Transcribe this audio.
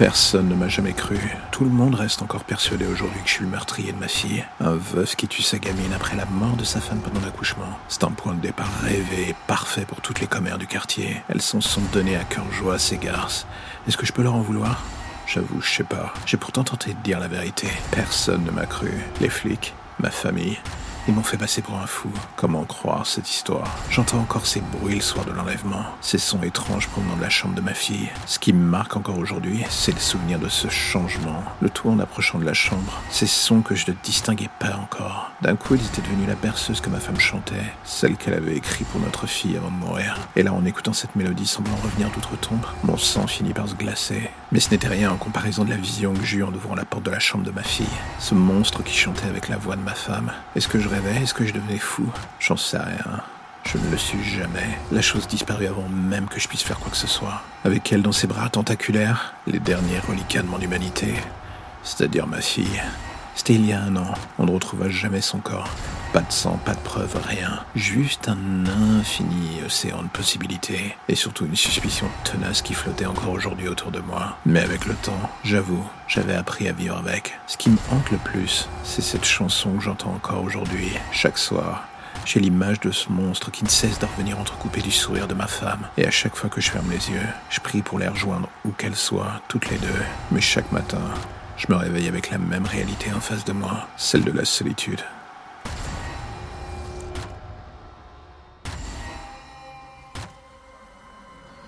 Personne ne m'a jamais cru. Tout le monde reste encore persuadé aujourd'hui que je suis le meurtrier de ma fille. Un veuf qui tue sa gamine après la mort de sa femme pendant l'accouchement. C'est un point de départ rêvé parfait pour toutes les commères du quartier. Elles s'en sont données à cœur joie à ces garces. Est-ce que je peux leur en vouloir? J'avoue, je sais pas. J'ai pourtant tenté de dire la vérité. Personne ne m'a cru. Les flics, ma famille, ils m'ont fait passer pour un fou. Comment croire cette histoire? J'entends encore ces bruits le soir de l'enlèvement, ces sons étranges provenant de la chambre de ma fille. Ce qui me marque encore aujourd'hui, c'est le souvenir de ce changement. Le tout en approchant de la chambre. Ces sons que je ne distinguais pas encore. D'un coup, ils étaient devenus la berceuse que ma femme chantait, celle qu'elle avait écrite pour notre fille avant de mourir. Et là, en écoutant cette mélodie semblant revenir d'outre-tombe, mon sang finit par se glacer. Mais ce n'était rien en comparaison de la vision que j'eus en ouvrant la porte de la chambre de ma fille. Ce monstre qui chantait avec la voix de ma femme. Est-ce que je Est-ce que je devenais fou? J'en sais rien. Je ne le suis jamais. La chose disparut avant même que je puisse faire quoi que ce soit. Avec elle dans ses bras tentaculaires, les derniers reliquats de mon humanité. C'est-à-dire ma fille. C'était il y a un an. On ne retrouva jamais son corps. Pas de sang, pas de preuves, rien. Juste un infini océan de possibilités. Et surtout une suspicion tenace qui flottait encore aujourd'hui autour de moi. Mais avec le temps, j'avoue, j'avais appris à vivre avec. Ce qui me hante le plus, c'est cette chanson que j'entends encore aujourd'hui, chaque soir. J'ai l'image de ce monstre qui ne cesse de revenir entrecoupé du sourire de ma femme. Et à chaque fois que je ferme les yeux, je prie pour les rejoindre où qu'elles soient, toutes les deux. Mais chaque matin, je me réveille avec la même réalité en face de moi, celle de la solitude.